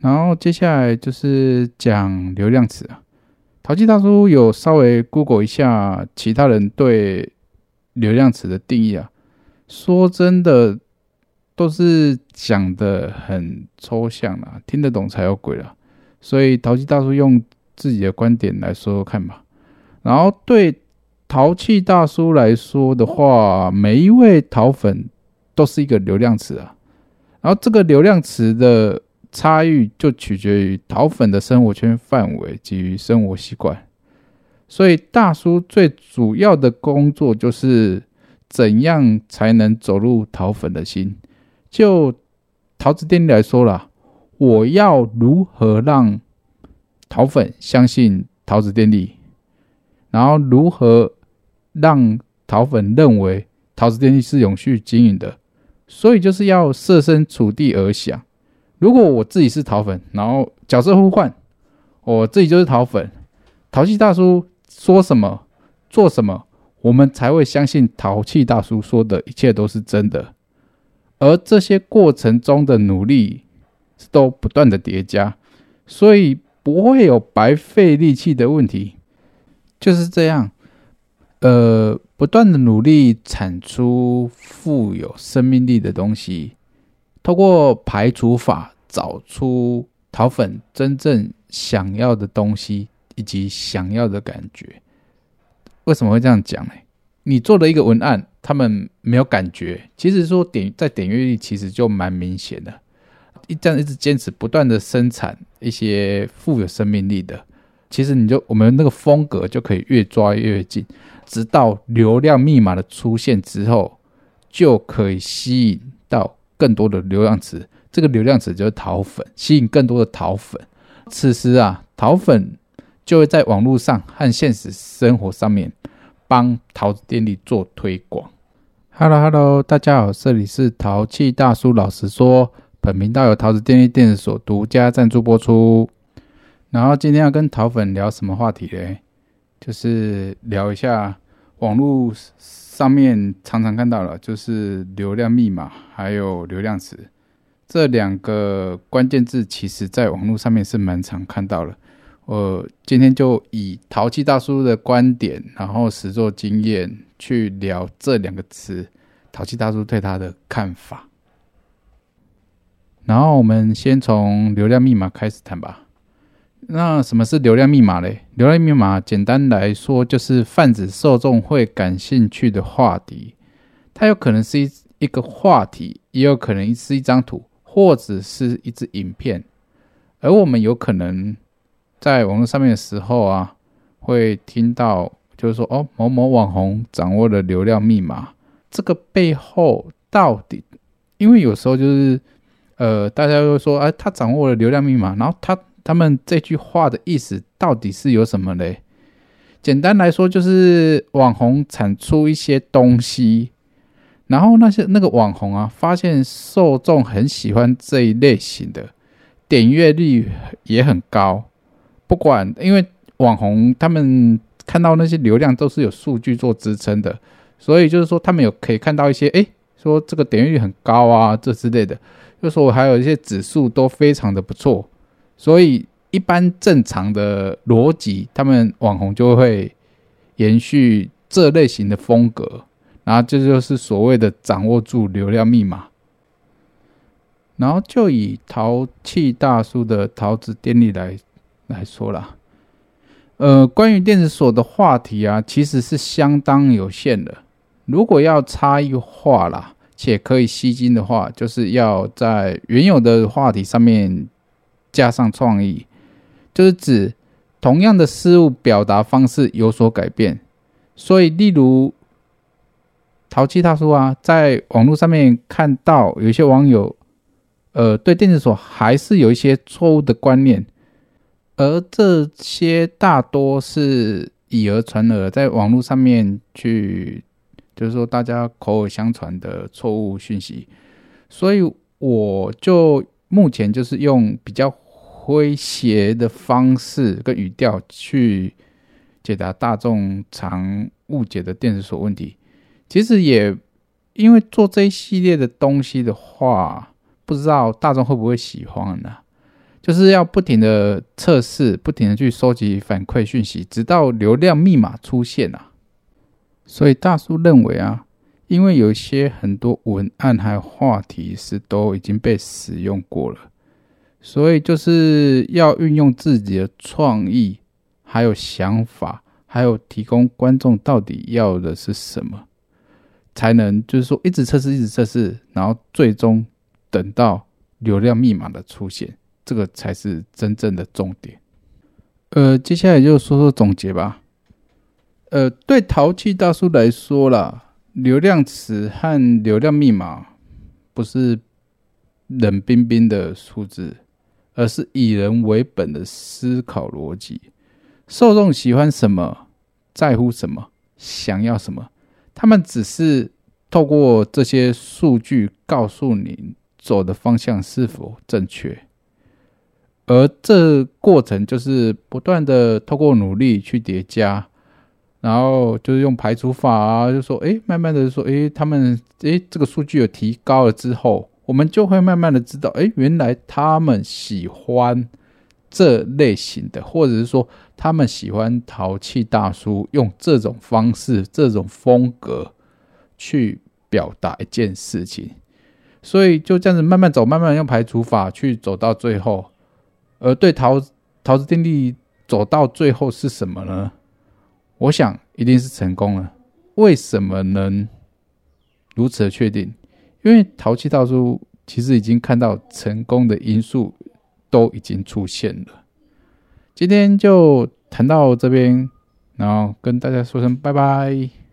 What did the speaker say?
然后接下来就是讲流量词啊。淘气大叔有稍微 Google 一下其他人对流量词的定义啊。说真的，都是讲的很抽象啦，听得懂才有鬼了。所以淘气大叔用自己的观点来说说看吧。然后对淘气大叔来说的话，每一位淘粉都是一个流量词啊。然后这个流量词的。差异就取决于淘粉的生活圈范围及于生活习惯，所以大叔最主要的工作就是怎样才能走入桃粉的心。就桃子店来说啦，我要如何让桃粉相信桃子电力，然后如何让桃粉认为桃子电力是永续经营的，所以就是要设身处地而想。如果我自己是桃粉，然后角色互换，我自己就是桃粉，淘气大叔说什么做什么，我们才会相信淘气大叔说的一切都是真的。而这些过程中的努力都不断的叠加，所以不会有白费力气的问题。就是这样，呃，不断的努力产出富有生命力的东西。透过排除法找出淘粉真正想要的东西以及想要的感觉。为什么会这样讲呢？你做了一个文案，他们没有感觉。其实说点在点阅率，其实就蛮明显的。一这样一直坚持不断的生产一些富有生命力的，其实你就我们那个风格就可以越抓越近，直到流量密码的出现之后，就可以吸引到。更多的流量词，这个流量词就是淘粉，吸引更多的淘粉。此时啊，淘粉就会在网络上和现实生活上面帮桃子电力做推广。Hello Hello，大家好，这里是淘气大叔老实说，本频道由桃子电力电子所独家赞助播出。然后今天要跟淘粉聊什么话题嘞？就是聊一下网络。上面常常看到了，就是流量密码还有流量词这两个关键字，其实在网络上面是蛮常看到了。我今天就以淘气大叔的观点，然后实作经验去聊这两个词，淘气大叔对他的看法。然后我们先从流量密码开始谈吧。那什么是流量密码嘞？流量密码简单来说就是泛指受众会感兴趣的话题，它有可能是一一个话题，也有可能是一张图，或者是一支影片。而我们有可能在网络上面的时候啊，会听到就是说哦，某某网红掌握了流量密码，这个背后到底？因为有时候就是呃，大家会说哎，他掌握了流量密码，然后他。他们这句话的意思到底是有什么嘞？简单来说，就是网红产出一些东西，然后那些那个网红啊，发现受众很喜欢这一类型的，点阅率也很高。不管因为网红他们看到那些流量都是有数据做支撑的，所以就是说他们有可以看到一些，诶，说这个点阅率很高啊，这之类的，就说我还有一些指数都非常的不错。所以，一般正常的逻辑，他们网红就会延续这类型的风格，然后这就是所谓的掌握住流量密码。然后就以淘气大叔的桃子电力来来说啦，呃，关于电子锁的话题啊，其实是相当有限的。如果要差异化啦，且可以吸睛的话，就是要在原有的话题上面。加上创意，就是指同样的事物表达方式有所改变。所以，例如淘气大叔啊，在网络上面看到有些网友，呃，对电子锁还是有一些错误的观念，而这些大多是以讹传讹，在网络上面去，就是说大家口耳相传的错误讯息。所以，我就目前就是用比较。诙谐的方式跟语调去解答大众常误解的电子锁问题，其实也因为做这一系列的东西的话，不知道大众会不会喜欢呢？就是要不停的测试，不停的去收集反馈讯息，直到流量密码出现啊。所以大叔认为啊，因为有些很多文案还有话题是都已经被使用过了，所以就是要运用自己的创意，还有想法，还有提供观众到底要的是什么，才能就是说一直测试，一直测试，然后最终等到流量密码的出现，这个才是真正的重点。呃，接下来就说说总结吧。呃，对淘气大叔来说啦，流量词和流量密码不是冷冰冰的数字，而是以人为本的思考逻辑。受众喜欢什么，在乎什么，想要什么，他们只是透过这些数据告诉你走的方向是否正确，而这过程就是不断的透过努力去叠加。然后就是用排除法啊，就说，哎，慢慢的说，哎，他们，哎，这个数据有提高了之后，我们就会慢慢的知道，哎，原来他们喜欢这类型的，或者是说他们喜欢淘气大叔用这种方式、这种风格去表达一件事情，所以就这样子慢慢走，慢慢用排除法去走到最后，而对桃桃子电力走到最后是什么呢？我想一定是成功了。为什么能如此的确定？因为淘气大叔其实已经看到成功的因素都已经出现了。今天就谈到这边，然后跟大家说声拜拜。